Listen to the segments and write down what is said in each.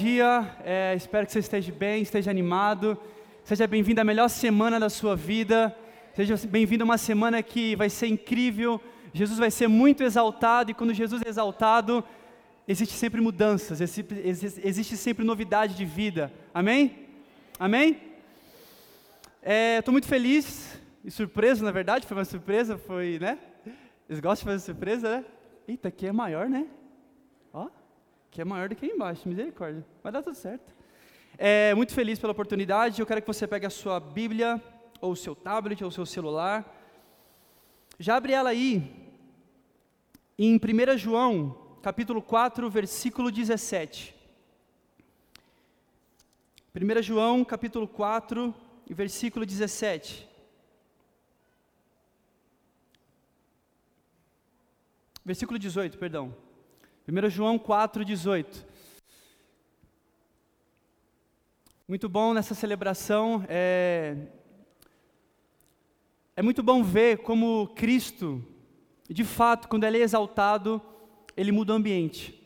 dia, é, espero que você esteja bem, esteja animado. Seja bem-vindo à melhor semana da sua vida. Seja bem-vindo a uma semana que vai ser incrível. Jesus vai ser muito exaltado, e quando Jesus é exaltado, existe sempre mudanças, existe sempre novidade de vida. Amém? Amém? Estou é, muito feliz e surpreso, na verdade, foi uma surpresa, foi, né? Eles gostam de fazer surpresa, né? Eita, aqui é maior, né? Aqui é maior do que aí embaixo, misericórdia. Vai dar tudo certo. É, muito feliz pela oportunidade. Eu quero que você pegue a sua Bíblia, ou o seu tablet, ou o seu celular. Já abre ela aí, em 1 João, capítulo 4, versículo 17. 1 João, capítulo 4, versículo 17. Versículo 18, perdão. 1 João 4, 18. Muito bom nessa celebração. É, é muito bom ver como Cristo, de fato, quando Ele é exaltado, Ele muda o ambiente.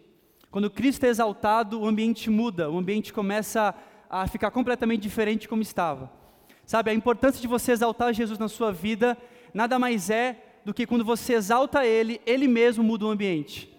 Quando Cristo é exaltado, o ambiente muda, o ambiente começa a ficar completamente diferente como estava. Sabe, a importância de você exaltar Jesus na sua vida nada mais é do que quando você exalta Ele, Ele mesmo muda o ambiente.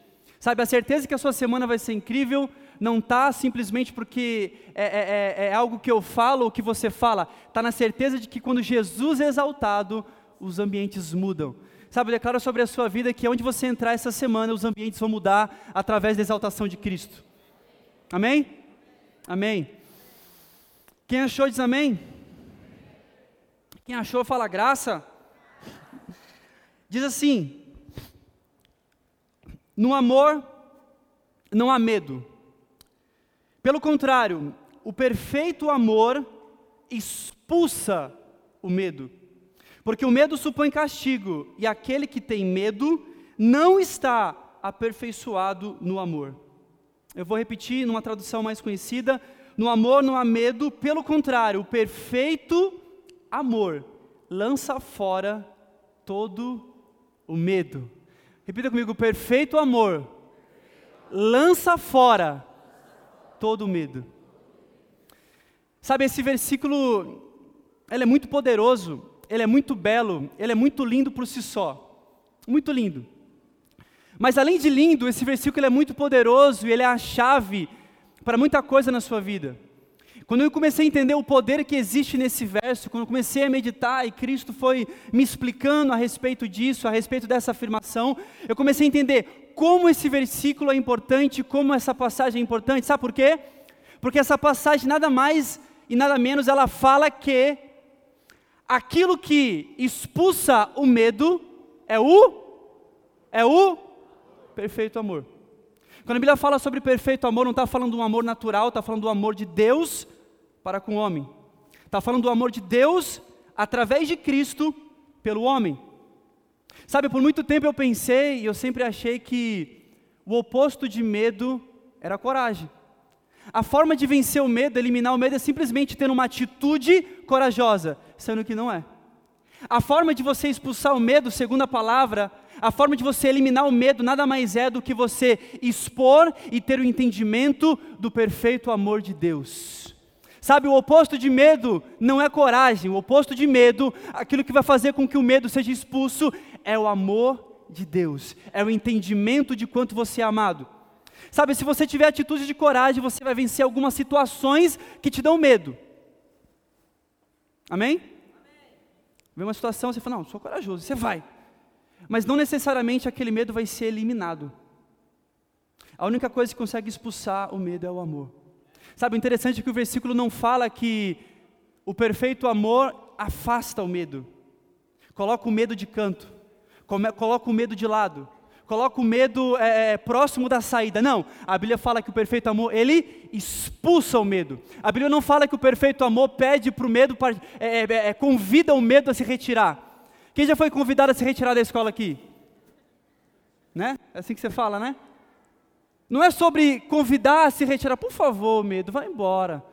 Sabe, a certeza que a sua semana vai ser incrível não está simplesmente porque é, é, é, é, algo que eu falo ou que você fala, está na certeza de que quando Jesus é exaltado, os ambientes mudam. Sabe, eu declaro sobre a sua vida que onde você entrar essa semana, os ambientes vão mudar através da exaltação de Cristo. Amém? Amém. Quem achou diz amém? Quem achou fala graça. Diz assim: no amor não há medo. Pelo contrário, o perfeito amor expulsa o medo. Porque o medo supõe castigo, e aquele que tem medo não está aperfeiçoado no amor. Eu vou repetir numa tradução mais conhecida: no amor não há medo, pelo contrário, o perfeito amor lança fora todo o medo. Repita comigo: perfeito amor lança fora todo medo. Sabe, esse versículo, ele é muito poderoso, ele é muito belo, ele é muito lindo por si só. Muito lindo. Mas além de lindo, esse versículo é muito poderoso e ele é a chave para muita coisa na sua vida. Quando eu comecei a entender o poder que existe nesse verso, quando eu comecei a meditar e Cristo foi me explicando a respeito disso, a respeito dessa afirmação, eu comecei a entender como esse versículo é importante, como essa passagem é importante. Sabe por quê? Porque essa passagem nada mais e nada menos ela fala que aquilo que expulsa o medo é o é o perfeito amor. Quando a Bíblia fala sobre perfeito amor, não está falando de um amor natural, está falando do amor de Deus para com o homem. Está falando do amor de Deus através de Cristo pelo homem. Sabe, por muito tempo eu pensei e eu sempre achei que o oposto de medo era coragem. A forma de vencer o medo, eliminar o medo, é simplesmente ter uma atitude corajosa, sendo que não é. A forma de você expulsar o medo, segundo a palavra, a forma de você eliminar o medo nada mais é do que você expor e ter o entendimento do perfeito amor de Deus. Sabe, o oposto de medo não é coragem, o oposto de medo, aquilo que vai fazer com que o medo seja expulso, é o amor de Deus, é o entendimento de quanto você é amado. Sabe, se você tiver atitude de coragem, você vai vencer algumas situações que te dão medo. Amém? Vem uma situação, você fala, não, sou corajoso, você vai. Mas não necessariamente aquele medo vai ser eliminado. A única coisa que consegue expulsar o medo é o amor. Sabe, o interessante é que o versículo não fala que o perfeito amor afasta o medo, coloca o medo de canto, coloca o medo de lado, coloca o medo é, é, próximo da saída. Não, a Bíblia fala que o perfeito amor, ele expulsa o medo. A Bíblia não fala que o perfeito amor pede para o medo, é, é, é, convida o medo a se retirar. Quem já foi convidado a se retirar da escola aqui? Né? É assim que você fala, né? Não é sobre convidar a se retirar, por favor, medo, vai embora.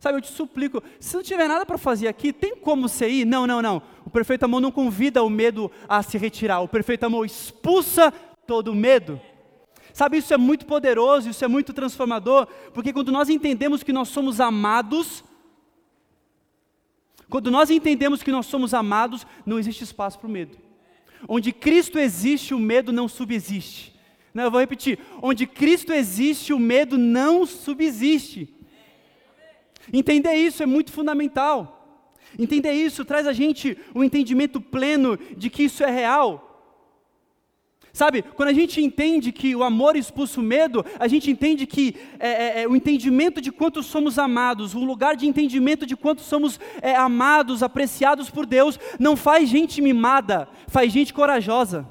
Sabe, eu te suplico, se não tiver nada para fazer aqui, tem como você ir? Não, não, não. O perfeito amor não convida o medo a se retirar. O perfeito amor expulsa todo o medo. Sabe, isso é muito poderoso, isso é muito transformador, porque quando nós entendemos que nós somos amados, quando nós entendemos que nós somos amados, não existe espaço para o medo. Onde Cristo existe, o medo não subsiste. Não, eu vou repetir: onde Cristo existe, o medo não subsiste. Entender isso é muito fundamental. Entender isso traz a gente um entendimento pleno de que isso é real. Sabe, quando a gente entende que o amor expulsa o medo, a gente entende que é, é, é, o entendimento de quanto somos amados, o lugar de entendimento de quanto somos é, amados, apreciados por Deus, não faz gente mimada, faz gente corajosa.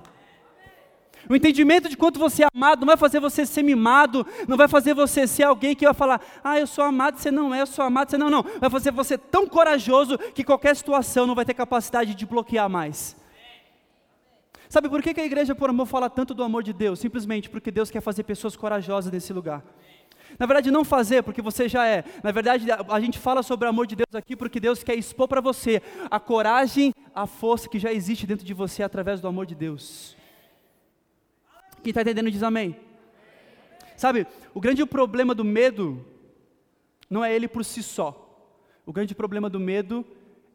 O entendimento de quanto você é amado não vai fazer você ser mimado, não vai fazer você ser alguém que vai falar, ah, eu sou amado, você não é, eu sou amado, você não, não. Vai fazer você tão corajoso que qualquer situação não vai ter capacidade de bloquear mais. Sabe por que, a igreja por amor fala tanto do amor de Deus? Simplesmente porque Deus quer fazer pessoas corajosas nesse lugar. Na verdade, não fazer, porque você já é. Na verdade, a gente fala sobre o amor de Deus aqui porque Deus quer expor para você a coragem, a força que já existe dentro de você através do amor de Deus. Quem está entendendo diz amém. Sabe, o grande problema do medo não é ele por si só. O grande problema do medo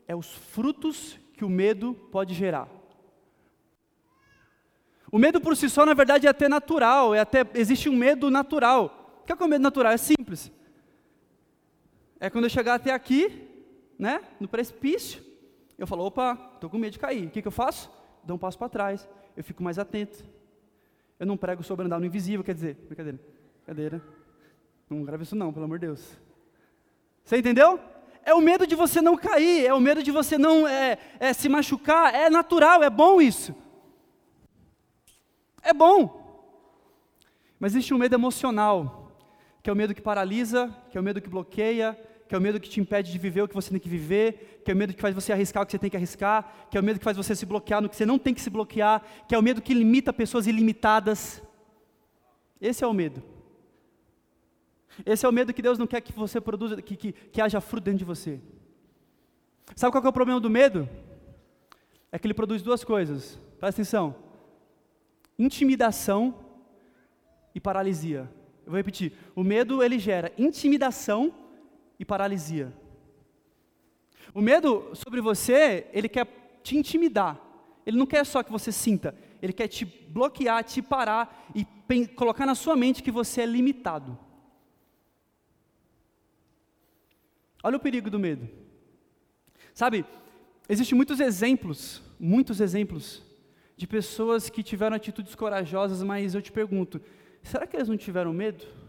é os frutos que o medo pode gerar. O medo por si só, na verdade, é até natural, é até existe um medo natural. O que é, é o medo natural? É simples. É quando eu chegar até aqui, né, no precipício, eu falo, opa, estou com medo de cair. O que, que eu faço? Dou um passo para trás, eu fico mais atento. Eu não prego sobre andar no invisível, quer dizer, brincadeira, brincadeira. Não grave isso não, pelo amor de Deus. Você entendeu? É o medo de você não cair, é o medo de você não é, é, se machucar, é natural, é bom isso. É bom. Mas existe um medo emocional, que é o medo que paralisa, que é o medo que bloqueia, que é o medo que te impede de viver o que você tem que viver, que é o medo que faz você arriscar o que você tem que arriscar, que é o medo que faz você se bloquear no que você não tem que se bloquear, que é o medo que limita pessoas ilimitadas. Esse é o medo. Esse é o medo que Deus não quer que você produza, que, que, que haja fruto dentro de você. Sabe qual é o problema do medo? É que ele produz duas coisas. Presta atenção intimidação e paralisia. Eu vou repetir. O medo ele gera intimidação e paralisia. O medo sobre você, ele quer te intimidar. Ele não quer só que você sinta, ele quer te bloquear, te parar e colocar na sua mente que você é limitado. Olha o perigo do medo. Sabe, existem muitos exemplos, muitos exemplos de pessoas que tiveram atitudes corajosas, mas eu te pergunto, será que eles não tiveram medo?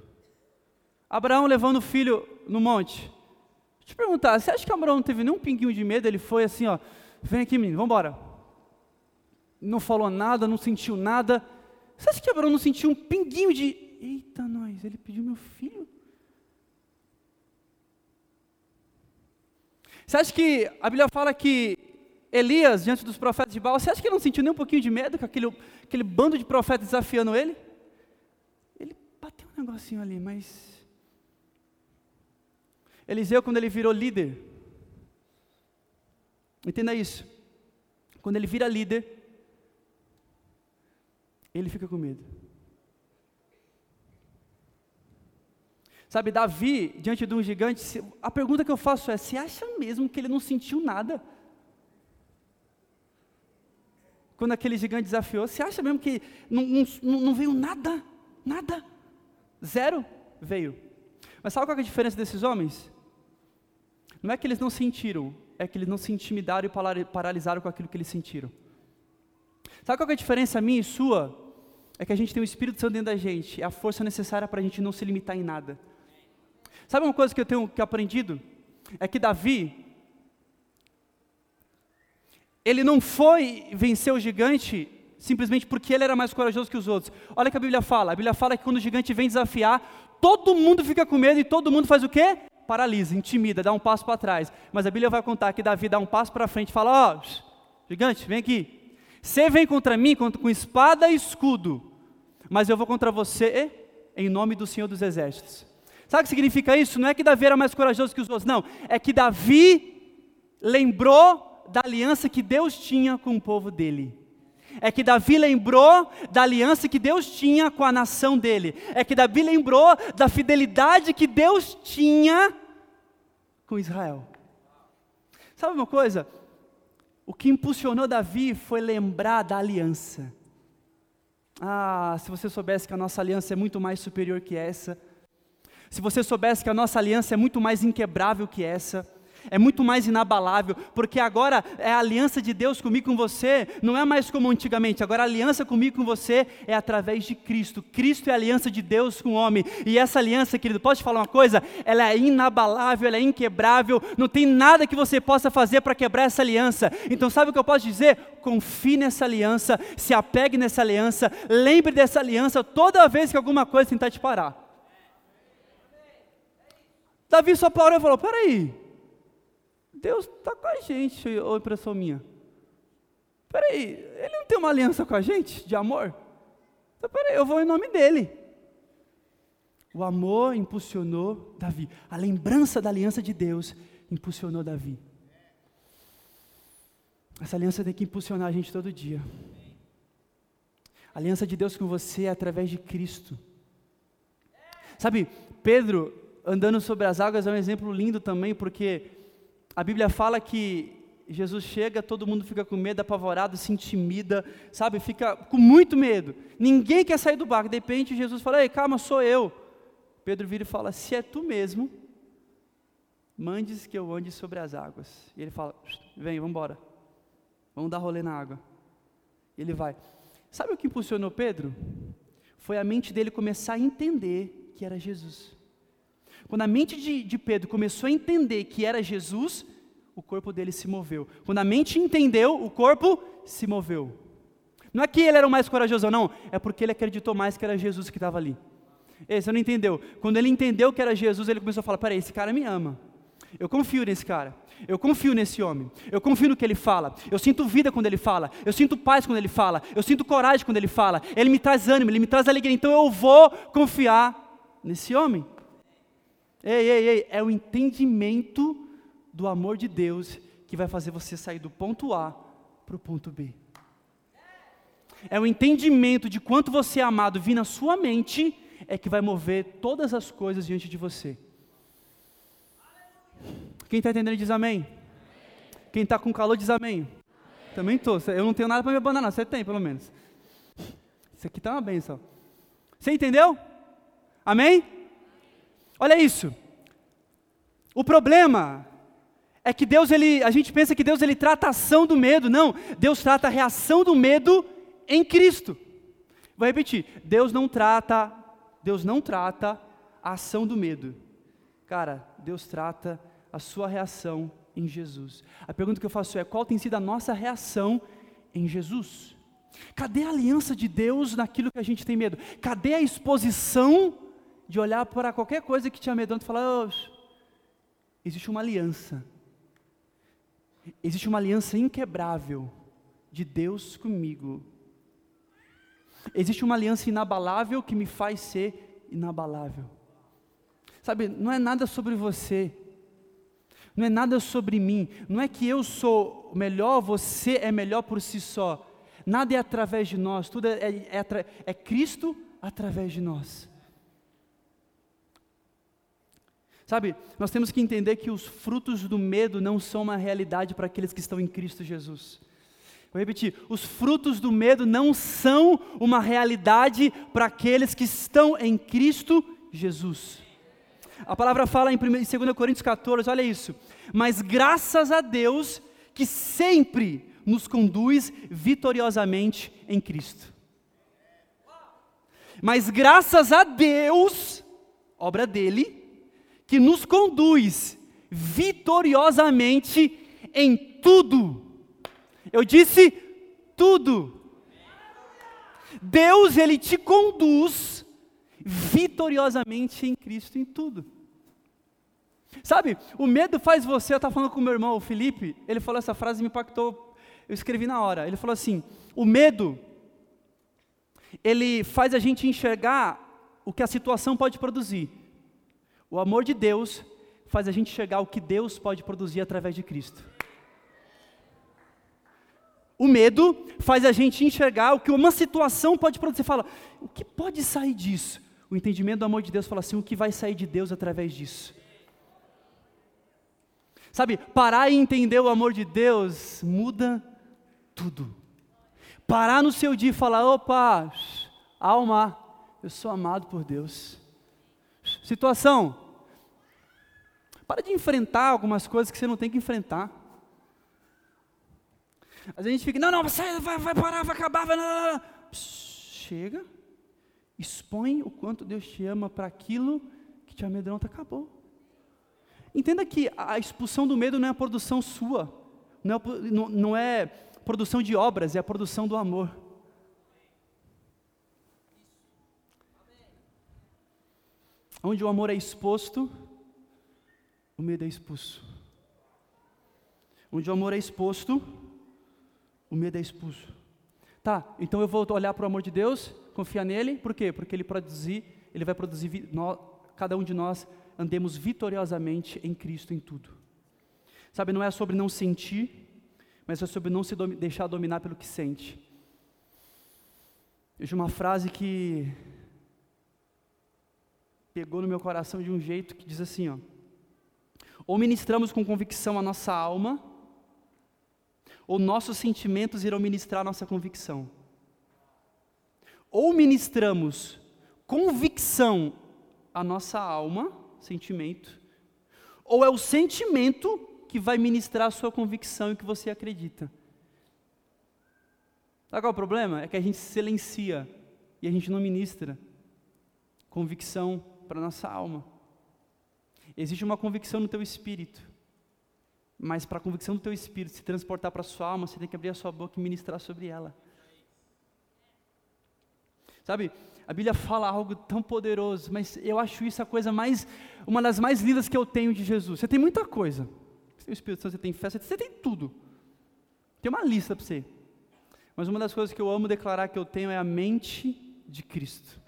Abraão levando o filho no monte. Deixa eu te perguntar, você acha que Abraão não teve nenhum pinguinho de medo? Ele foi assim, ó, vem aqui menino, vamos embora. Não falou nada, não sentiu nada. Você acha que Abraão não sentiu um pinguinho de, eita nós, ele pediu meu filho? Você acha que a Bíblia fala que Elias, diante dos profetas de Baal, você acha que ele não sentiu nem um pouquinho de medo com aquele, aquele bando de profetas desafiando ele? Ele bateu um negocinho ali, mas. Eliseu, quando ele virou líder, entenda isso. Quando ele vira líder, ele fica com medo. Sabe, Davi, diante de um gigante, a pergunta que eu faço é: você acha mesmo que ele não sentiu nada? quando aquele gigante desafiou, você acha mesmo que não, não, não veio nada? Nada? Zero? Veio. Mas sabe qual é a diferença desses homens? Não é que eles não sentiram, é que eles não se intimidaram e paralisaram com aquilo que eles sentiram. Sabe qual é a diferença minha e sua? É que a gente tem o Espírito Santo dentro da gente, é a força necessária para a gente não se limitar em nada. Sabe uma coisa que eu tenho que aprendido? É que Davi, ele não foi vencer o gigante simplesmente porque ele era mais corajoso que os outros. Olha o que a Bíblia fala. A Bíblia fala que quando o gigante vem desafiar, todo mundo fica com medo e todo mundo faz o quê? Paralisa, intimida, dá um passo para trás. Mas a Bíblia vai contar que Davi dá um passo para frente e fala: Ó, oh, gigante, vem aqui. Você vem contra mim com espada e escudo, mas eu vou contra você em nome do Senhor dos Exércitos. Sabe o que significa isso? Não é que Davi era mais corajoso que os outros, não. É que Davi lembrou da aliança que Deus tinha com o povo dele. É que Davi lembrou da aliança que Deus tinha com a nação dele. É que Davi lembrou da fidelidade que Deus tinha com Israel. Sabe uma coisa? O que impulsionou Davi foi lembrar da aliança. Ah, se você soubesse que a nossa aliança é muito mais superior que essa. Se você soubesse que a nossa aliança é muito mais inquebrável que essa é muito mais inabalável, porque agora é a aliança de Deus comigo com você, não é mais como antigamente, agora a aliança comigo com você é através de Cristo. Cristo é a aliança de Deus com o homem, e essa aliança, querido, posso te falar uma coisa? Ela é inabalável, ela é inquebrável, não tem nada que você possa fazer para quebrar essa aliança. Então, sabe o que eu posso dizer? Confie nessa aliança, se apegue nessa aliança, lembre dessa aliança toda vez que alguma coisa tentar te parar. Davi só parou e falou: peraí, Deus está com a gente, ou impressão minha? Peraí, ele não tem uma aliança com a gente de amor? Então peraí, eu vou em nome dele. O amor impulsionou Davi. A lembrança da aliança de Deus impulsionou Davi. Essa aliança tem que impulsionar a gente todo dia. A aliança de Deus com você é através de Cristo. Sabe, Pedro andando sobre as águas é um exemplo lindo também, porque a Bíblia fala que Jesus chega, todo mundo fica com medo, apavorado, se intimida, sabe? Fica com muito medo. Ninguém quer sair do barco. De repente, Jesus fala: Ei, calma, sou eu. Pedro vira e fala: Se é tu mesmo, mandes que eu ande sobre as águas. E ele fala: Vem, vamos embora. Vamos dar rolê na água. E ele vai. Sabe o que impulsionou Pedro? Foi a mente dele começar a entender que era Jesus. Quando a mente de, de Pedro começou a entender que era Jesus, o corpo dele se moveu. Quando a mente entendeu, o corpo se moveu. Não é que ele era o mais corajoso, não, é porque ele acreditou mais que era Jesus que estava ali. Ei, você não entendeu? Quando ele entendeu que era Jesus, ele começou a falar: peraí, esse cara me ama. Eu confio nesse cara. Eu confio nesse homem. Eu confio no que ele fala. Eu sinto vida quando ele fala. Eu sinto paz quando ele fala. Eu sinto coragem quando ele fala. Ele me traz ânimo, ele me traz alegria. Então eu vou confiar nesse homem. Ei, ei, ei, é o entendimento do amor de Deus que vai fazer você sair do ponto A para o ponto B. É o entendimento de quanto você é amado vir na sua mente é que vai mover todas as coisas diante de você. Quem está entendendo diz amém. Quem está com calor diz amém. Também estou. Eu não tenho nada para me abandonar, você tem pelo menos. Isso aqui está uma benção. Você entendeu? Amém? Olha isso. O problema é que Deus, ele, a gente pensa que Deus ele trata a ação do medo. Não, Deus trata a reação do medo em Cristo. Vou repetir. Deus não trata, Deus não trata a ação do medo. Cara, Deus trata a sua reação em Jesus. A pergunta que eu faço é: qual tem sido a nossa reação em Jesus? Cadê a aliança de Deus naquilo que a gente tem medo? Cadê a exposição de olhar para qualquer coisa que te amedronta e falar: oh, existe uma aliança. Existe uma aliança inquebrável de Deus comigo. Existe uma aliança inabalável que me faz ser inabalável. Sabe, não é nada sobre você, não é nada sobre mim, não é que eu sou melhor, você é melhor por si só. Nada é através de nós, tudo é, é, é, é Cristo através de nós. Sabe, nós temos que entender que os frutos do medo não são uma realidade para aqueles que estão em Cristo Jesus. Vou repetir: os frutos do medo não são uma realidade para aqueles que estão em Cristo Jesus. A palavra fala em 2 Coríntios 14, olha isso. Mas graças a Deus que sempre nos conduz vitoriosamente em Cristo. Mas graças a Deus, obra dele, que nos conduz vitoriosamente em tudo. Eu disse tudo. Deus, Ele te conduz vitoriosamente em Cristo em tudo. Sabe, o medo faz você. Eu estava falando com meu irmão, o Felipe, ele falou essa frase e me impactou. Eu escrevi na hora. Ele falou assim: o medo, ele faz a gente enxergar o que a situação pode produzir. O amor de Deus faz a gente chegar ao que Deus pode produzir através de Cristo. O medo faz a gente enxergar o que uma situação pode produzir. Você fala, o que pode sair disso? O entendimento do amor de Deus fala assim: o que vai sair de Deus através disso? Sabe, parar e entender o amor de Deus muda tudo. Parar no seu dia e falar: opa, alma, eu sou amado por Deus. Situação, para de enfrentar algumas coisas que você não tem que enfrentar. A gente fica, não, não, vai, vai, vai parar, vai acabar, vai, não, não, não. Chega, expõe o quanto Deus te ama para aquilo que te amedronta, acabou. Entenda que a expulsão do medo não é a produção sua, não é, não, não é produção de obras, é a produção do amor. Onde o amor é exposto, o medo é expulso. Onde o amor é exposto, o medo é expulso. Tá, então eu vou olhar para o amor de Deus, confiar nele, por quê? Porque ele produzir, ele vai produzir, nós, cada um de nós andemos vitoriosamente em Cristo em tudo. Sabe, não é sobre não sentir, mas é sobre não se deixar dominar pelo que sente. Veja uma frase que pegou no meu coração de um jeito que diz assim, ó: ou ministramos com convicção a nossa alma, ou nossos sentimentos irão ministrar a nossa convicção. Ou ministramos convicção a nossa alma, sentimento, ou é o sentimento que vai ministrar a sua convicção e que você acredita. Sabe qual é o problema? É que a gente silencia e a gente não ministra convicção para a nossa alma. Existe uma convicção no teu espírito. Mas para a convicção do teu espírito se transportar para a sua alma, você tem que abrir a sua boca e ministrar sobre ela. Sabe, a Bíblia fala algo tão poderoso, mas eu acho isso a coisa mais, uma das mais lindas que eu tenho de Jesus. Você tem muita coisa. Você tem o Espírito Santo, você tem fé, você tem tudo. Tem uma lista para você. Mas uma das coisas que eu amo declarar que eu tenho é a mente de Cristo.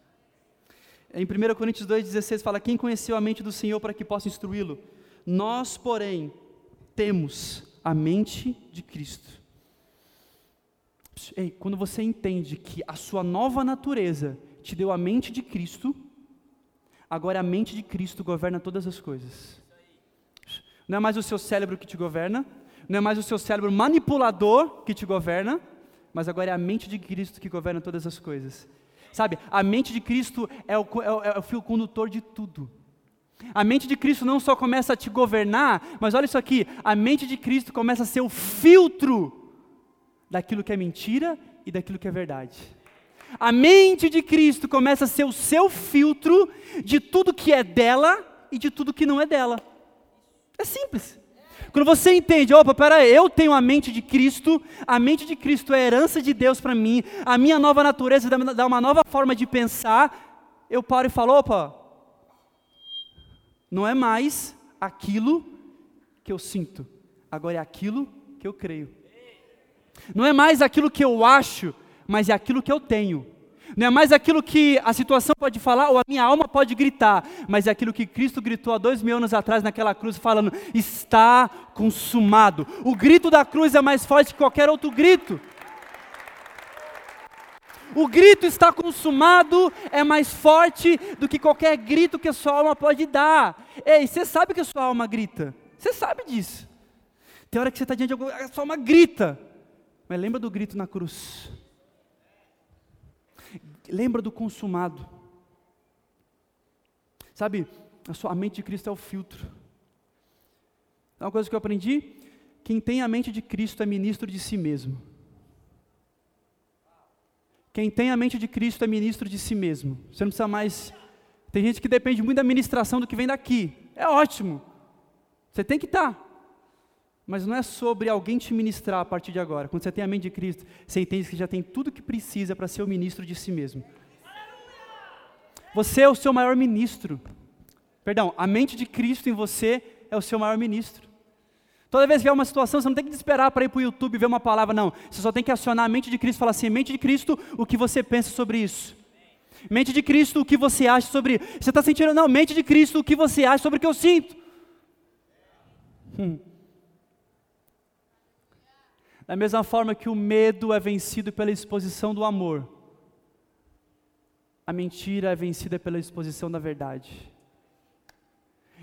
Em 1 Coríntios 2,16 fala: Quem conheceu a mente do Senhor para que possa instruí-lo? Nós, porém, temos a mente de Cristo. Ei, quando você entende que a sua nova natureza te deu a mente de Cristo, agora a mente de Cristo governa todas as coisas. Não é mais o seu cérebro que te governa, não é mais o seu cérebro manipulador que te governa, mas agora é a mente de Cristo que governa todas as coisas. Sabe, a mente de Cristo é o, é, o, é o fio condutor de tudo. A mente de Cristo não só começa a te governar, mas olha isso aqui: a mente de Cristo começa a ser o filtro daquilo que é mentira e daquilo que é verdade. A mente de Cristo começa a ser o seu filtro de tudo que é dela e de tudo que não é dela. É simples. Quando você entende, opa, peraí, eu tenho a mente de Cristo, a mente de Cristo é a herança de Deus para mim, a minha nova natureza dá uma nova forma de pensar, eu paro e falo, opa, não é mais aquilo que eu sinto, agora é aquilo que eu creio. Não é mais aquilo que eu acho, mas é aquilo que eu tenho. Não é mais aquilo que a situação pode falar ou a minha alma pode gritar, mas é aquilo que Cristo gritou há dois mil anos atrás naquela cruz, falando: está consumado. O grito da cruz é mais forte que qualquer outro grito. O grito está consumado é mais forte do que qualquer grito que a sua alma pode dar. Ei, você sabe que a sua alma grita. Você sabe disso. Tem hora que você está diante de alguma a sua alma grita. Mas lembra do grito na cruz lembra do consumado. Sabe, a sua mente de Cristo é o filtro. É uma coisa que eu aprendi: quem tem a mente de Cristo é ministro de si mesmo. Quem tem a mente de Cristo é ministro de si mesmo. Você não precisa mais. Tem gente que depende muito da ministração do que vem daqui. É ótimo. Você tem que estar. Mas não é sobre alguém te ministrar a partir de agora. Quando você tem a mente de Cristo, você entende que já tem tudo que precisa para ser o ministro de si mesmo. Você é o seu maior ministro. Perdão, a mente de Cristo em você é o seu maior ministro. Toda vez que vier uma situação, você não tem que esperar para ir para o YouTube ver uma palavra, não. Você só tem que acionar a mente de Cristo e falar assim: mente de Cristo, o que você pensa sobre isso? Mente de Cristo, o que você acha sobre? Você está sentindo, não, mente de Cristo, o que você acha sobre o que eu sinto? Hum. Da mesma forma que o medo é vencido pela exposição do amor, a mentira é vencida pela exposição da verdade.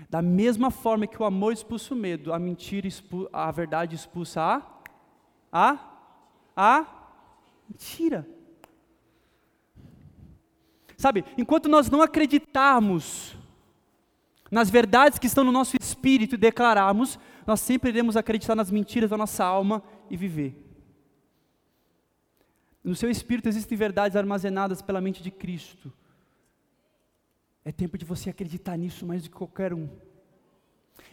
Da mesma forma que o amor expulsa o medo, a mentira, a verdade expulsa a, a, a mentira. Sabe, enquanto nós não acreditarmos nas verdades que estão no nosso espírito e declararmos, nós sempre iremos acreditar nas mentiras da nossa alma e viver. No seu espírito existem verdades armazenadas pela mente de Cristo. É tempo de você acreditar nisso mais do que qualquer um.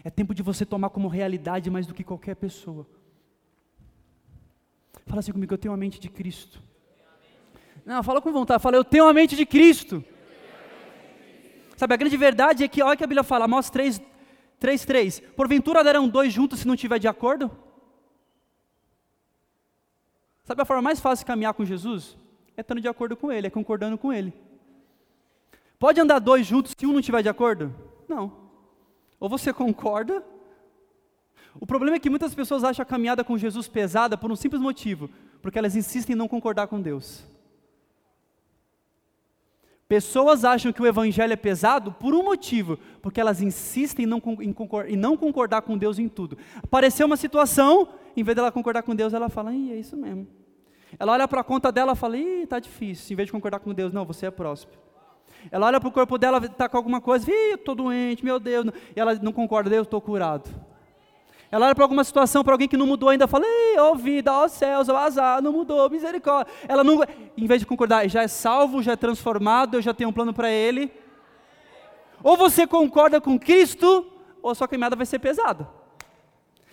É tempo de você tomar como realidade mais do que qualquer pessoa. Fala assim comigo, eu tenho a mente de Cristo. Não, fala com vontade, fala, eu tenho a mente de Cristo. Sabe, a grande verdade é que, olha que a Bíblia fala, Amós 3, 3, 3. Porventura darão dois juntos se não estiver de acordo? Sabe a forma mais fácil de caminhar com Jesus? É estando de acordo com Ele, é concordando com Ele. Pode andar dois juntos se um não estiver de acordo? Não. Ou você concorda. O problema é que muitas pessoas acham a caminhada com Jesus pesada por um simples motivo, porque elas insistem em não concordar com Deus. Pessoas acham que o evangelho é pesado por um motivo, porque elas insistem em não, em concordar, em não concordar com Deus em tudo. Apareceu uma situação, em vez dela concordar com Deus, ela fala, Ih, é isso mesmo. Ela olha para a conta dela e fala, Ih, está difícil. Em vez de concordar com Deus, não, você é próspero. Ela olha para o corpo dela, está com alguma coisa, Ih, estou doente, meu Deus. E ela não concorda, Deus, estou curado. Ela olha para alguma situação, para alguém que não mudou ainda, fala, ei, ó vida, ó céus, ó azar, não mudou, misericórdia. Ela não, em vez de concordar, já é salvo, já é transformado, eu já tenho um plano para ele. Ou você concorda com Cristo, ou a sua caminhada vai ser pesada.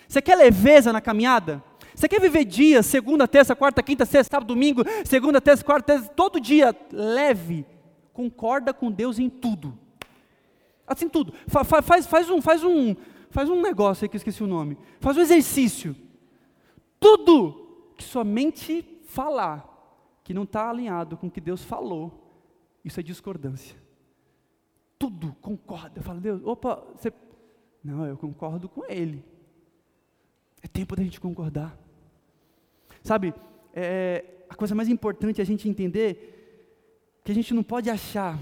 Você quer leveza na caminhada? Você quer viver dias, segunda, terça, quarta, quinta, sexta, sábado, domingo, segunda, terça, quarta, terça, todo dia leve? Concorda com Deus em tudo. Assim tudo. Fa, fa, faz, faz um, faz um, faz um negócio aí que eu esqueci o nome. Faz um exercício. Tudo que sua mente falar que não está alinhado com o que Deus falou, isso é discordância. Tudo concorda. Fala, Deus, opa, você. Não, eu concordo com Ele. É tempo da gente concordar. Sabe, é, a coisa mais importante é a gente entender que a gente não pode achar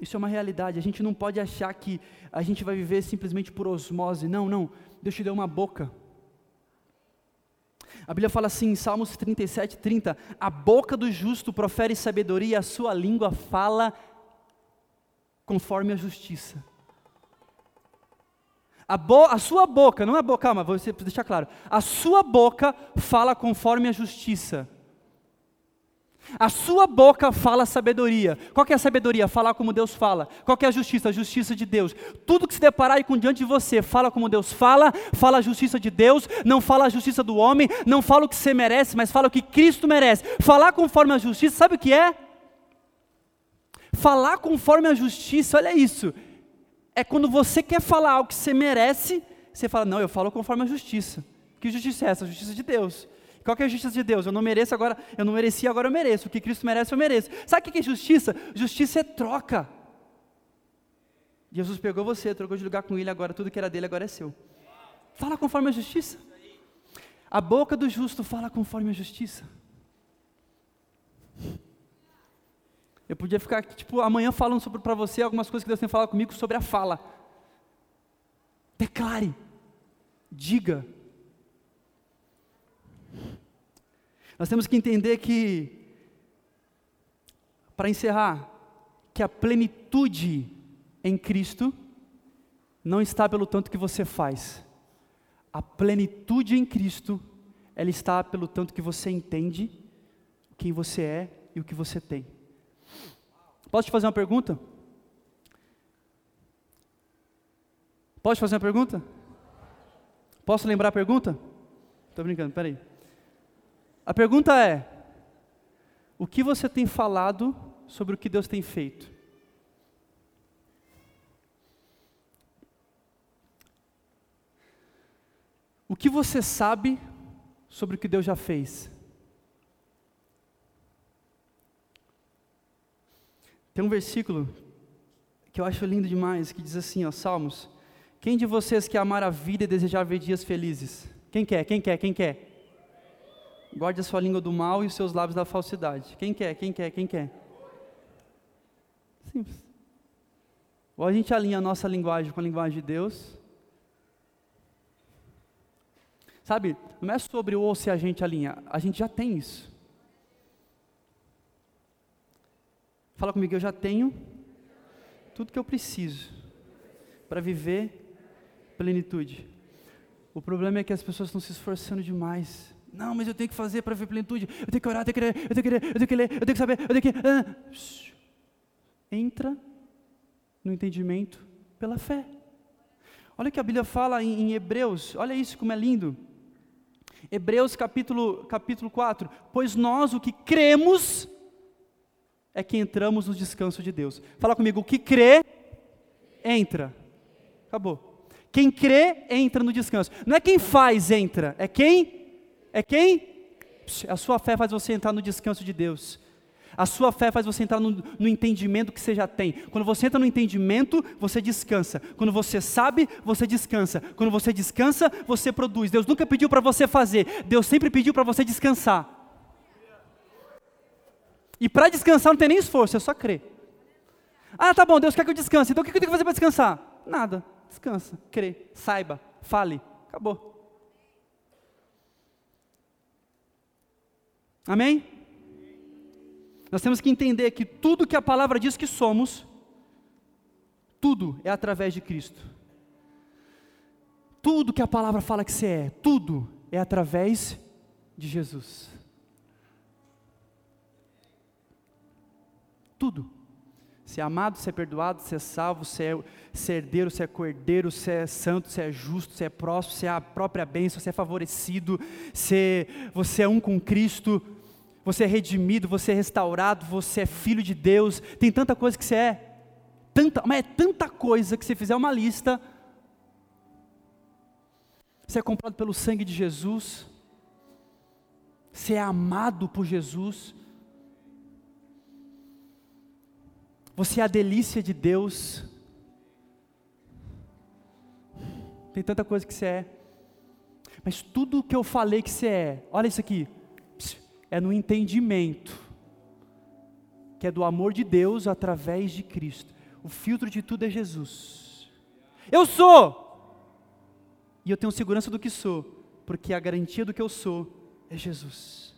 isso é uma realidade. A gente não pode achar que a gente vai viver simplesmente por osmose. Não, não. Deus te deu uma boca. A Bíblia fala assim em Salmos 37, 30: A boca do justo profere sabedoria, a sua língua fala conforme a justiça. A, bo a sua boca, não é a boca, calma, vou deixar claro. A sua boca fala conforme a justiça. A sua boca fala sabedoria. Qual é a sabedoria? Falar como Deus fala. Qual é a justiça? A justiça de Deus. Tudo que se deparar aí com diante de você, fala como Deus fala, fala a justiça de Deus, não fala a justiça do homem, não fala o que você merece, mas fala o que Cristo merece. Falar conforme a justiça, sabe o que é? Falar conforme a justiça, olha isso. É quando você quer falar algo que você merece, você fala, não, eu falo conforme a justiça. Que justiça é essa? A justiça de Deus. Qual é a justiça de Deus? Eu não mereço agora, eu não mereci, agora eu mereço. O que Cristo merece, eu mereço. Sabe o que é justiça? Justiça é troca. Jesus pegou você, trocou de lugar com ele, agora tudo que era dele agora é seu. Fala conforme a justiça. A boca do justo fala conforme a justiça. Eu podia ficar aqui, tipo, amanhã falando para você algumas coisas que Deus tem falado comigo sobre a fala. Declare, diga, Nós temos que entender que, para encerrar, que a plenitude em Cristo não está pelo tanto que você faz. A plenitude em Cristo, ela está pelo tanto que você entende quem você é e o que você tem. Posso te fazer uma pergunta? Pode fazer uma pergunta? Posso lembrar a pergunta? Estou brincando, peraí. A pergunta é: o que você tem falado sobre o que Deus tem feito? O que você sabe sobre o que Deus já fez? Tem um versículo que eu acho lindo demais, que diz assim, ó, Salmos: Quem de vocês quer amar a vida e desejar ver dias felizes? Quem quer? Quem quer? Quem quer? Guarde a sua língua do mal e os seus lábios da falsidade. Quem quer? Quem quer? Quem quer? Simples. Ou a gente alinha a nossa linguagem com a linguagem de Deus. Sabe, não é sobre ou se a gente alinha, a gente já tem isso. Fala comigo, eu já tenho tudo que eu preciso para viver plenitude. O problema é que as pessoas estão se esforçando demais. Não, mas eu tenho que fazer para ver plenitude. Eu tenho que orar, eu tenho que ler, eu tenho que ler, eu tenho que ler, eu tenho que saber, eu tenho que. Ah. Entra no entendimento pela fé. Olha o que a Bíblia fala em, em, Hebreus, olha isso como é lindo. Hebreus capítulo, capítulo 4. Pois nós o que cremos é que entramos no descanso de Deus. Fala comigo, o que crê, entra. Acabou. Quem crê, entra no descanso. Não é quem faz, entra. É quem? É quem? A sua fé faz você entrar no descanso de Deus. A sua fé faz você entrar no, no, entendimento que você já tem. Quando você entra no entendimento, você descansa. Quando você sabe, você descansa. Quando você descansa, você produz. Deus nunca pediu para você fazer, Deus sempre pediu para você descansar. E para descansar não tem nem esforço, é só crer. Ah, tá bom, Deus quer que eu descanse. Então o que eu tenho que fazer para descansar? Nada. Descansa, crê, saiba, fale. Acabou. Amém? Nós temos que entender que tudo que a palavra diz que somos, tudo é através de Cristo. Tudo que a palavra fala que você é, tudo é através de Jesus. Tudo. Ser amado, ser perdoado, ser salvo, ser, ser herdeiro, ser cordeiro, ser santo, ser justo, ser próximo, ser a própria bênção, ser favorecido, ser, você é um com Cristo você é redimido, você é restaurado, você é filho de Deus, tem tanta coisa que você é, tanta, mas é tanta coisa que se fizer uma lista, você é comprado pelo sangue de Jesus, você é amado por Jesus, você é a delícia de Deus, tem tanta coisa que você é, mas tudo que eu falei que você é, olha isso aqui, é no entendimento, que é do amor de Deus através de Cristo. O filtro de tudo é Jesus. Eu sou! E eu tenho segurança do que sou, porque a garantia do que eu sou é Jesus.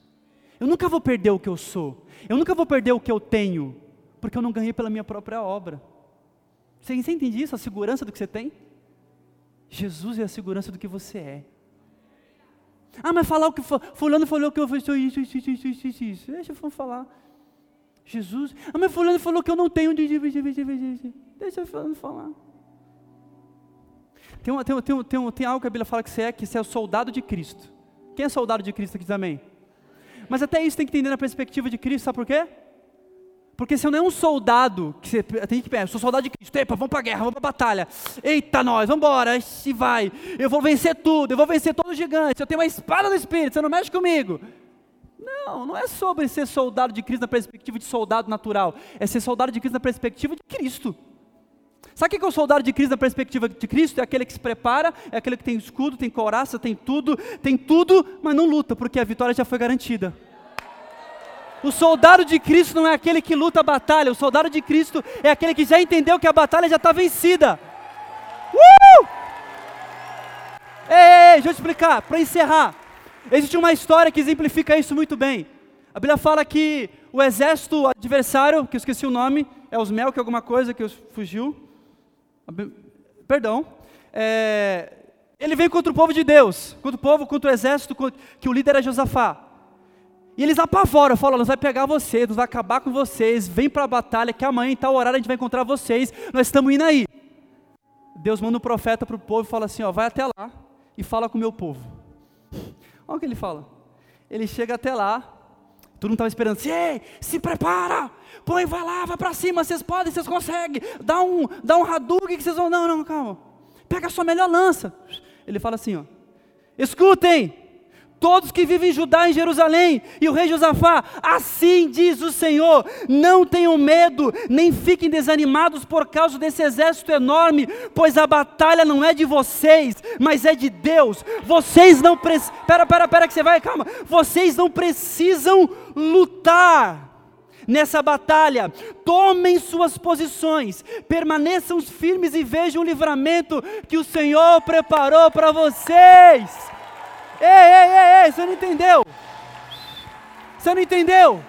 Eu nunca vou perder o que eu sou, eu nunca vou perder o que eu tenho, porque eu não ganhei pela minha própria obra. Você, você entende isso? A segurança do que você tem? Jesus é a segurança do que você é. Ah, mas falar o que fulano falou que eu fiz isso, isso, isso, isso, isso, isso. Deixa eu falar. Jesus. Ah, mas fulano falou que eu não tenho. Deixa eu falar. Tem, uma, tem, tem, tem, tem algo que a Bíblia fala que você é, que você é o soldado de Cristo. Quem é soldado de Cristo aqui também? Mas até isso tem que entender na perspectiva de Cristo, sabe por quê? Porque você não é um soldado, que você tem que pensar, sou soldado de Cristo, epa, vamos para a guerra, vamos para a batalha. Eita nós, vamos embora, se vai. Eu vou vencer tudo, eu vou vencer todos os gigantes, eu tenho uma espada do Espírito, você não mexe comigo. Não, não é sobre ser soldado de Cristo na perspectiva de soldado natural, é ser soldado de Cristo na perspectiva de Cristo. Sabe o que é o soldado de Cristo na perspectiva de Cristo? É aquele que se prepara, é aquele que tem escudo, tem coraça, tem tudo, tem tudo, mas não luta, porque a vitória já foi garantida. O soldado de Cristo não é aquele que luta a batalha, o soldado de Cristo é aquele que já entendeu que a batalha já está vencida. Uh! Ei, ei, deixa eu explicar, para encerrar. Existe uma história que exemplifica isso muito bem. A Bíblia fala que o exército adversário, que eu esqueci o nome, é os Mel, que é alguma coisa que fugiu. Perdão. É, ele vem contra o povo de Deus, contra o povo, contra o exército, que o líder é Josafá. E eles apavoram, falam, nós vai pegar vocês, nós vai acabar com vocês, vem para a batalha, que amanhã em tal horário a gente vai encontrar vocês, nós estamos indo aí. Deus manda um profeta para o povo e fala assim, ó, vai até lá e fala com o meu povo. Olha o que ele fala. Ele chega até lá, todo mundo estava esperando ei, se prepara, põe, vai lá, vai para cima, vocês podem, vocês conseguem, dá um, dá um Hadouken que vocês vão, não, não, calma, pega a sua melhor lança. Ele fala assim, ó, escutem, todos que vivem em Judá e em Jerusalém, e o rei Josafá, assim diz o Senhor: não tenham medo, nem fiquem desanimados por causa desse exército enorme, pois a batalha não é de vocês, mas é de Deus. Vocês não precisam, pera, pera, pera que você vai, calma, vocês não precisam lutar nessa batalha, tomem suas posições, permaneçam firmes e vejam o livramento que o Senhor preparou para vocês. Ei, ei, ei, ei, você não entendeu? Você não entendeu?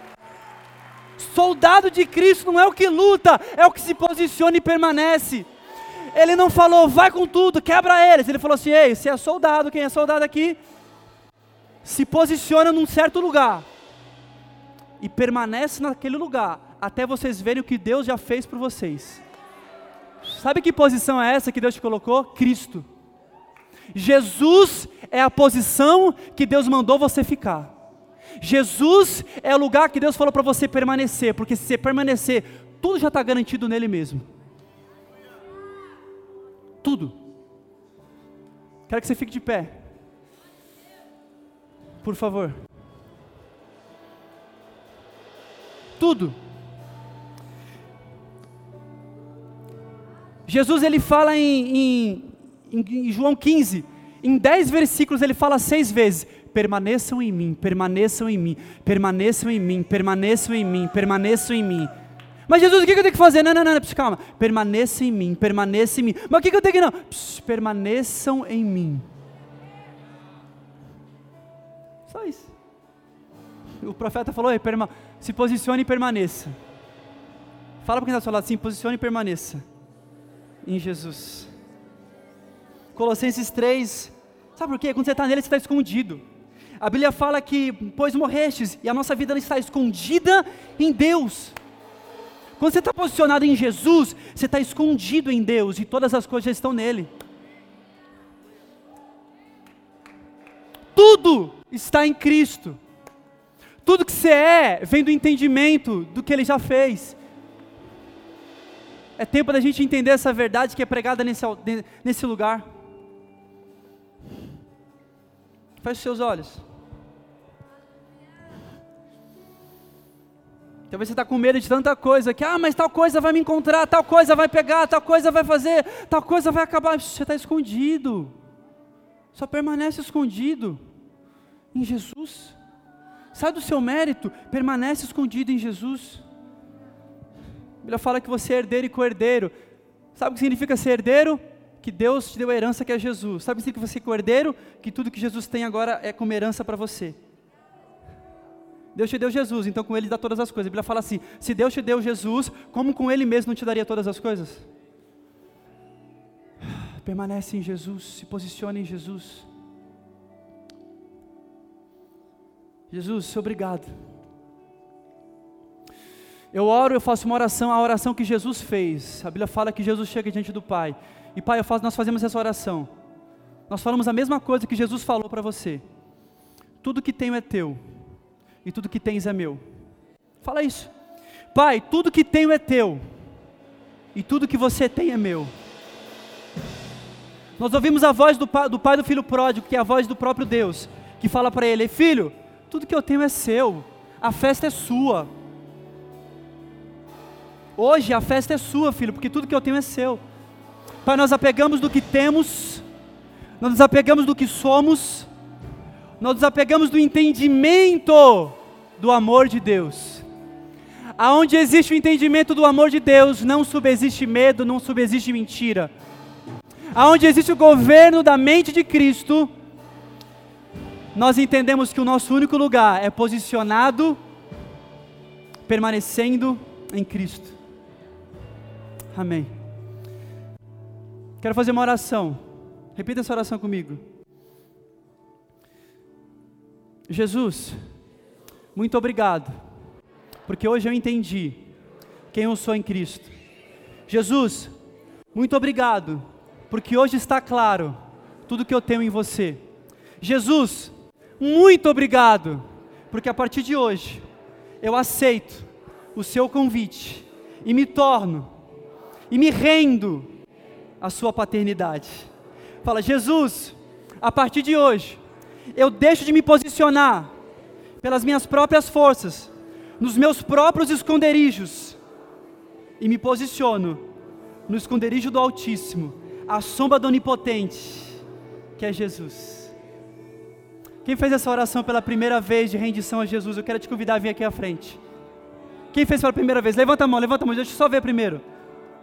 Soldado de Cristo não é o que luta, é o que se posiciona e permanece. Ele não falou, vai com tudo, quebra eles. Ele falou assim: ei, você é soldado, quem é soldado aqui? Se posiciona num certo lugar e permanece naquele lugar até vocês verem o que Deus já fez por vocês. Sabe que posição é essa que Deus te colocou? Cristo. Jesus é a posição que Deus mandou você ficar. Jesus é o lugar que Deus falou para você permanecer, porque se você permanecer, tudo já está garantido nele mesmo. Tudo. Quero que você fique de pé. Por favor. Tudo. Jesus ele fala em, em em João 15, em 10 versículos ele fala seis vezes: permaneçam em mim, permaneçam em mim, permaneçam em mim, permaneçam em mim, permaneçam em mim. Mas Jesus, o que eu tenho que fazer? Não, não, não, pss, calma. Permaneça em mim, permaneça em mim. Mas o que eu tenho que não? Pss, permaneçam em mim. Só isso. O profeta falou: se posicione e permaneça. Fala para quem está do seu lado assim: posicione e permaneça. Em Jesus. Colossenses 3. Sabe por quê? Quando você está nele, você está escondido. A Bíblia fala que, pois morrestes, e a nossa vida está escondida em Deus. Quando você está posicionado em Jesus, você está escondido em Deus e todas as coisas estão nele. Tudo está em Cristo. Tudo que você é vem do entendimento do que Ele já fez. É tempo da gente entender essa verdade que é pregada nesse, nesse lugar. Feche seus olhos. Talvez você está com medo de tanta coisa, que, ah, mas tal coisa vai me encontrar, tal coisa vai pegar, tal coisa vai fazer, tal coisa vai acabar. Você está escondido. Só permanece escondido em Jesus. Sai do seu mérito, permanece escondido em Jesus. A Bíblia fala que você é herdeiro e co-herdeiro. Sabe o que significa ser herdeiro? Que Deus te deu a herança que é Jesus. Sabe que você é cordeiro? Que tudo que Jesus tem agora é como herança para você. Deus te deu Jesus, então com Ele dá todas as coisas. A Bíblia fala assim: se Deus te deu Jesus, como com Ele mesmo não te daria todas as coisas? Permanece em Jesus, se posicione em Jesus. Jesus, obrigado. Eu oro, eu faço uma oração, a oração que Jesus fez. A Bíblia fala que Jesus chega diante do Pai. E Pai, faço, nós fazemos essa oração. Nós falamos a mesma coisa que Jesus falou para você. Tudo que tenho é teu, e tudo que tens é meu. Fala isso. Pai, tudo que tenho é teu, e tudo que você tem é meu. Nós ouvimos a voz do pai, do pai do filho pródigo, que é a voz do próprio Deus, que fala para ele: Filho, tudo que eu tenho é seu, a festa é sua. Hoje a festa é sua, filho, porque tudo que eu tenho é seu. Pai, nós apegamos do que temos, nós nos apegamos do que somos, nós nos apegamos do entendimento do amor de Deus. Aonde existe o entendimento do amor de Deus, não subexiste medo, não subexiste mentira. Aonde existe o governo da mente de Cristo, nós entendemos que o nosso único lugar é posicionado, permanecendo em Cristo. Amém. Quero fazer uma oração. Repita essa oração comigo. Jesus, muito obrigado, porque hoje eu entendi quem eu sou em Cristo. Jesus, muito obrigado, porque hoje está claro tudo que eu tenho em você. Jesus, muito obrigado, porque a partir de hoje eu aceito o seu convite e me torno e me rendo a sua paternidade. Fala, Jesus, a partir de hoje, eu deixo de me posicionar pelas minhas próprias forças, nos meus próprios esconderijos, e me posiciono no esconderijo do Altíssimo, à sombra do Onipotente, que é Jesus. Quem fez essa oração pela primeira vez de rendição a Jesus, eu quero te convidar a vir aqui à frente. Quem fez pela primeira vez? Levanta a mão, levanta a mão, deixa eu só ver primeiro.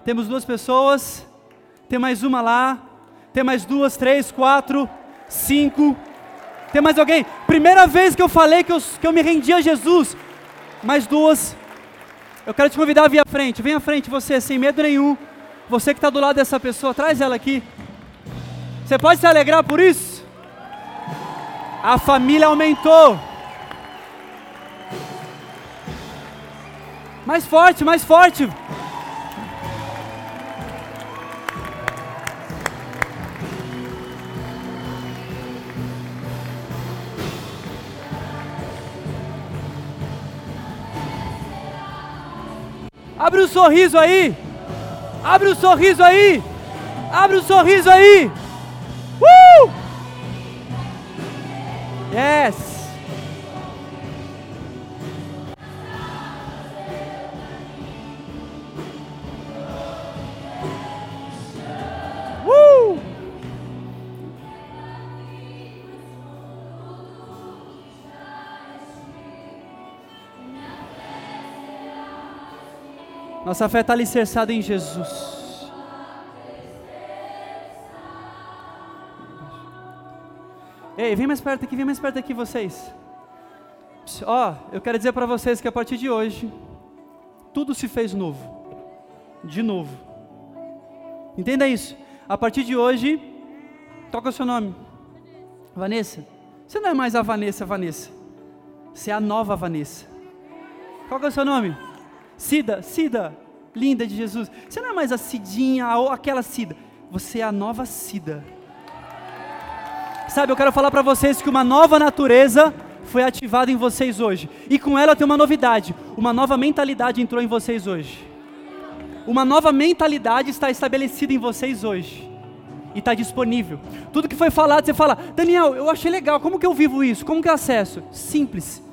Temos duas pessoas, tem mais uma lá, tem mais duas, três, quatro, cinco. Tem mais alguém? Primeira vez que eu falei que eu, que eu me rendi a Jesus. Mais duas. Eu quero te convidar a vir à frente. Vem à frente você, sem medo nenhum. Você que está do lado dessa pessoa, traz ela aqui. Você pode se alegrar por isso? A família aumentou. Mais forte, mais forte. Abre o um sorriso aí. Abre o um sorriso aí. Abre o um sorriso aí. Uh! Yes. Nossa fé está alicerçada em Jesus. Ei, vem mais perto aqui, vem mais perto aqui vocês. Ó, oh, eu quero dizer para vocês que a partir de hoje, tudo se fez novo. De novo. Entenda isso. A partir de hoje, toca o seu nome. Vanessa. Você não é mais a Vanessa, Vanessa. Você é a nova Vanessa. Qual é o seu nome? Cida, Cida, linda de Jesus. Você não é mais a Cidinha ou aquela Cida. Você é a nova Cida. Sabe, eu quero falar para vocês que uma nova natureza foi ativada em vocês hoje. E com ela tem uma novidade. Uma nova mentalidade entrou em vocês hoje. Uma nova mentalidade está estabelecida em vocês hoje. E está disponível. Tudo que foi falado, você fala, Daniel, eu achei legal, como que eu vivo isso? Como que eu acesso? Simples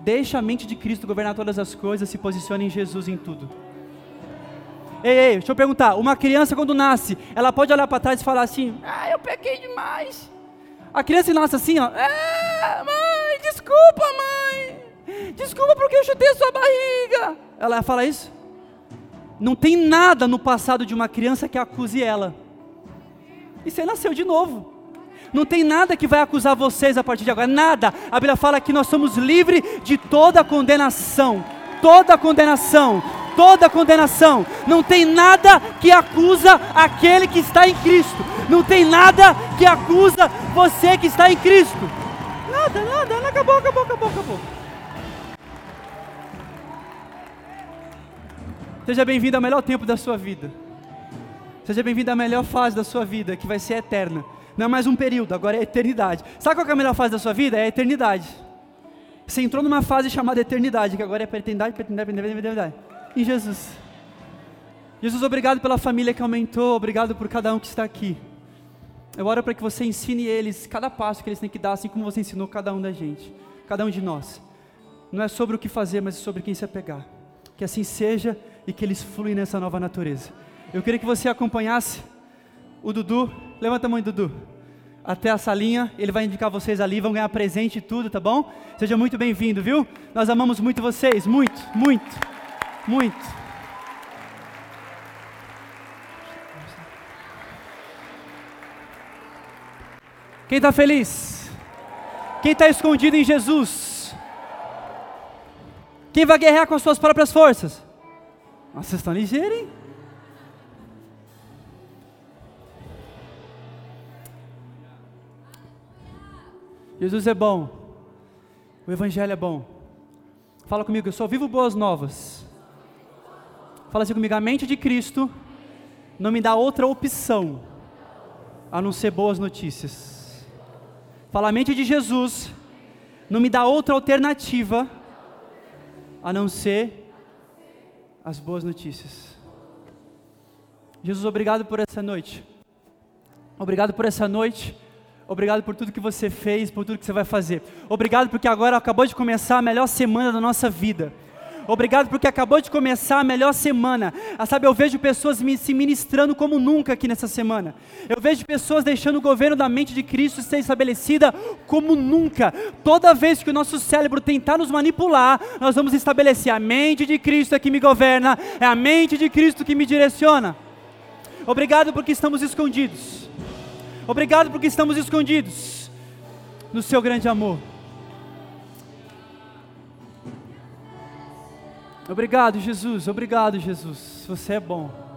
Deixa a mente de Cristo governar todas as coisas, se posicione em Jesus em tudo. Ei, ei, deixa eu perguntar: uma criança quando nasce, ela pode olhar para trás e falar assim: Ah, eu pequei demais. A criança nasce assim, ó: Ah, mãe, desculpa, mãe. Desculpa porque eu chutei a sua barriga. Ela fala isso? Não tem nada no passado de uma criança que acuse ela. E você nasceu de novo. Não tem nada que vai acusar vocês a partir de agora, nada. A Bíblia fala que nós somos livres de toda condenação, toda condenação, toda condenação. Não tem nada que acusa aquele que está em Cristo. Não tem nada que acusa você que está em Cristo. Nada, nada, acabou, acabou, acabou, acabou. Seja bem-vindo ao melhor tempo da sua vida. Seja bem-vindo à melhor fase da sua vida, que vai ser eterna. Não é mais um período, agora é eternidade. Sabe qual é a melhor fase da sua vida? É a eternidade. Você entrou numa fase chamada eternidade, que agora é para eternidade, para eternidade, para eternidade. Em Jesus. Jesus, obrigado pela família que aumentou, obrigado por cada um que está aqui. Eu oro para que você ensine eles cada passo que eles têm que dar, assim como você ensinou cada um da gente, cada um de nós. Não é sobre o que fazer, mas sobre quem se apegar. Que assim seja e que eles fluem nessa nova natureza. Eu queria que você acompanhasse o Dudu. Levanta a mão, Dudu. Até a salinha, ele vai indicar vocês ali, vão ganhar presente e tudo, tá bom? Seja muito bem-vindo, viu? Nós amamos muito vocês, muito, muito, muito. Quem está feliz? Quem está escondido em Jesus? Quem vai guerrear com as suas próprias forças? Nossa, vocês estão ligeiros, hein? Jesus é bom. O Evangelho é bom. Fala comigo, eu só vivo boas novas. Fala assim comigo, a mente de Cristo não me dá outra opção a não ser boas notícias. Fala, a mente de Jesus não me dá outra alternativa a não ser as boas notícias. Jesus, obrigado por essa noite. Obrigado por essa noite Obrigado por tudo que você fez, por tudo que você vai fazer. Obrigado porque agora acabou de começar a melhor semana da nossa vida. Obrigado porque acabou de começar a melhor semana. Ah, sabe, eu vejo pessoas me, se ministrando como nunca aqui nessa semana. Eu vejo pessoas deixando o governo da mente de Cristo ser estabelecida como nunca. Toda vez que o nosso cérebro tentar nos manipular, nós vamos estabelecer a mente de Cristo é que me governa, é a mente de Cristo que me direciona. Obrigado porque estamos escondidos. Obrigado porque estamos escondidos no seu grande amor. Obrigado, Jesus. Obrigado, Jesus. Você é bom.